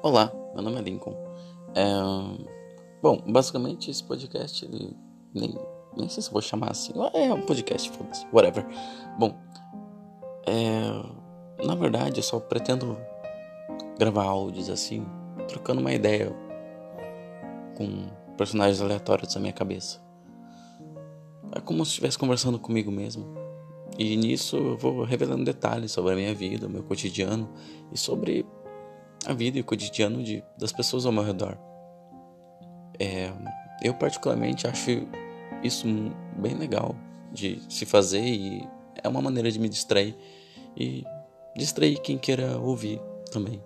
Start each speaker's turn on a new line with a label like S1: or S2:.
S1: Olá, meu nome é Lincoln. É... Bom, basicamente esse podcast, ele nem, nem sei se vou chamar assim. É um podcast, foda-se, whatever. Bom, é... na verdade eu só pretendo gravar áudios assim, trocando uma ideia com personagens aleatórios da minha cabeça. É como se estivesse conversando comigo mesmo. E nisso eu vou revelando detalhes sobre a minha vida, o meu cotidiano e sobre a vida e o cotidiano de, das pessoas ao meu redor. É, eu particularmente acho isso bem legal de se fazer e é uma maneira de me distrair e distrair quem queira ouvir também.